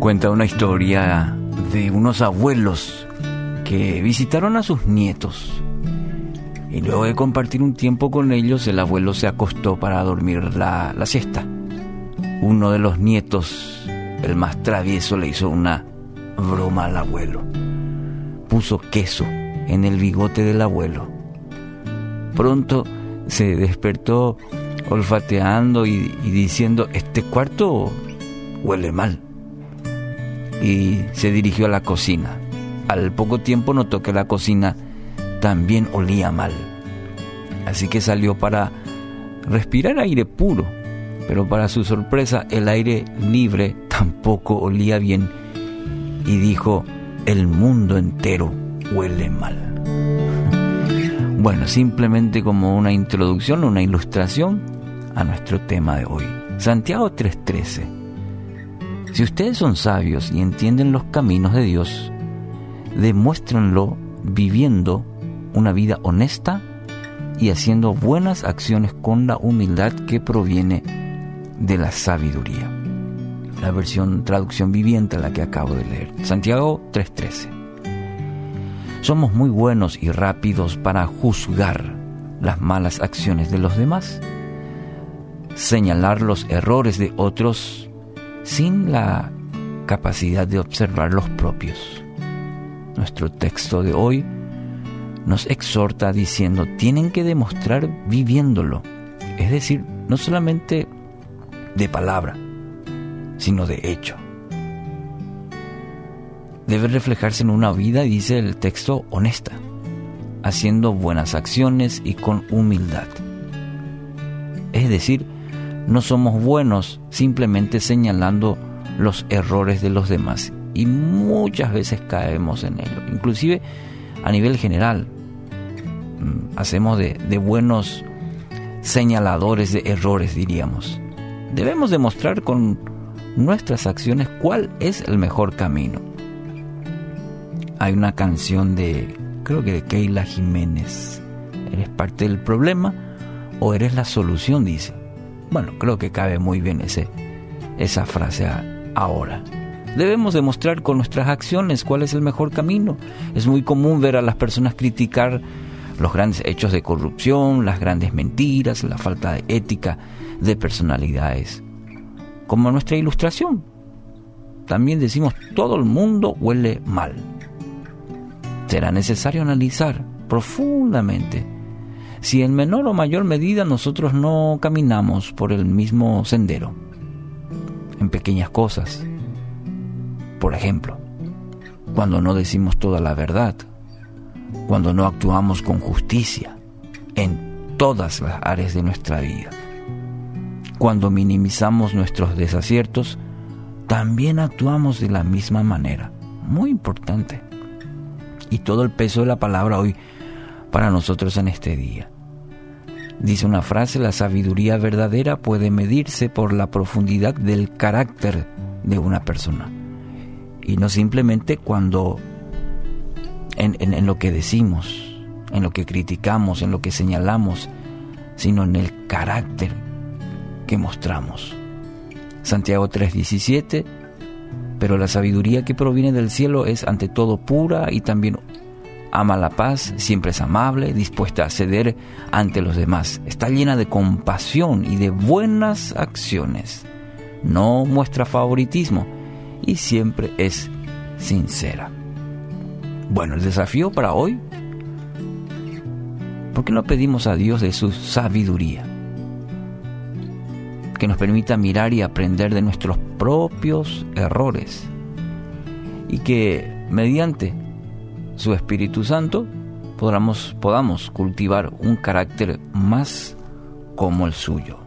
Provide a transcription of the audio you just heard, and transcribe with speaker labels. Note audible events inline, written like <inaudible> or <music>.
Speaker 1: cuenta una historia de unos abuelos que visitaron a sus nietos. Y luego de compartir un tiempo con ellos, el abuelo se acostó para dormir la, la siesta. Uno de los nietos, el más travieso, le hizo una broma al abuelo. Puso queso en el bigote del abuelo. Pronto se despertó olfateando y, diciendo, este cuarto huele mal. Y se dirigió a la cocina. Al poco tiempo notó que la cocina también olía mal. Así que salió para respirar aire puro. Pero para su sorpresa el aire libre tampoco olía bien. Y dijo, el mundo entero huele mal. <laughs> Bueno, simplemente como una introducción, una ilustración a nuestro tema de hoy. Santiago 3:13. Si ustedes son sabios y entienden los caminos de Dios, demuéstrenlo viviendo una vida honesta y haciendo buenas acciones con la humildad que proviene de la sabiduría. La versión traducción viviente la que acabo de leer. Santiago 3:13. Somos muy buenos y rápidos para juzgar las malas acciones de los demás, señalar los errores de otros sin la capacidad de observar los propios. Nuestro texto de hoy nos exhorta diciendo, tienen que demostrar viviéndolo, es decir, no solamente de palabra, sino de hecho debe reflejarse en una vida, dice el texto, honesta, haciendo buenas acciones y con humildad. Es decir, no somos buenos simplemente señalando los errores de los demás y muchas veces caemos en ello. Inclusive a nivel general, mm, hacemos de, de buenos señaladores de errores, diríamos. Debemos demostrar con nuestras acciones cuál es el mejor camino hay una canción de, creo que de Keila Jiménez. ¿Eres parte del problema o eres la solución? Dice. Bueno, creo que cabe muy bien ese, esa frase ahora. Debemos demostrar con nuestras acciones cuál es el mejor camino. Es muy común ver a las personas criticar los grandes hechos de corrupción, las grandes mentiras, la falta de ética de personalidades. Como nuestra ilustración. También decimos todo el mundo huele mal será necesario analizar profundamente si en menor o mayor medida nosotros no caminamos por el mismo sendero, en pequeñas cosas. Por ejemplo, cuando no decimos toda la verdad, cuando no actuamos con justicia en todas las áreas de nuestra vida, cuando minimizamos nuestros desaciertos, también actuamos de la misma manera. Muy importante y todo el peso de la palabra hoy para nosotros en este día. Dice una frase, la sabiduría verdadera puede medirse por la profundidad del carácter de una persona. Y no simplemente cuando en, en, lo que decimos, en lo que criticamos, en lo que señalamos, sino en el carácter que mostramos. Santiago 3:17 pero la sabiduría que proviene del cielo es ante todo pura y también ama la paz, siempre es amable, dispuesta a ceder ante los demás. Está llena de compasión y de buenas acciones. No muestra favoritismo y siempre es sincera. Bueno, el desafío para hoy, ¿por qué no pedimos a Dios de su sabiduría? que nos permita mirar y aprender de nuestros propios errores y que mediante su Espíritu Santo podamos, podamos cultivar un carácter más como el suyo.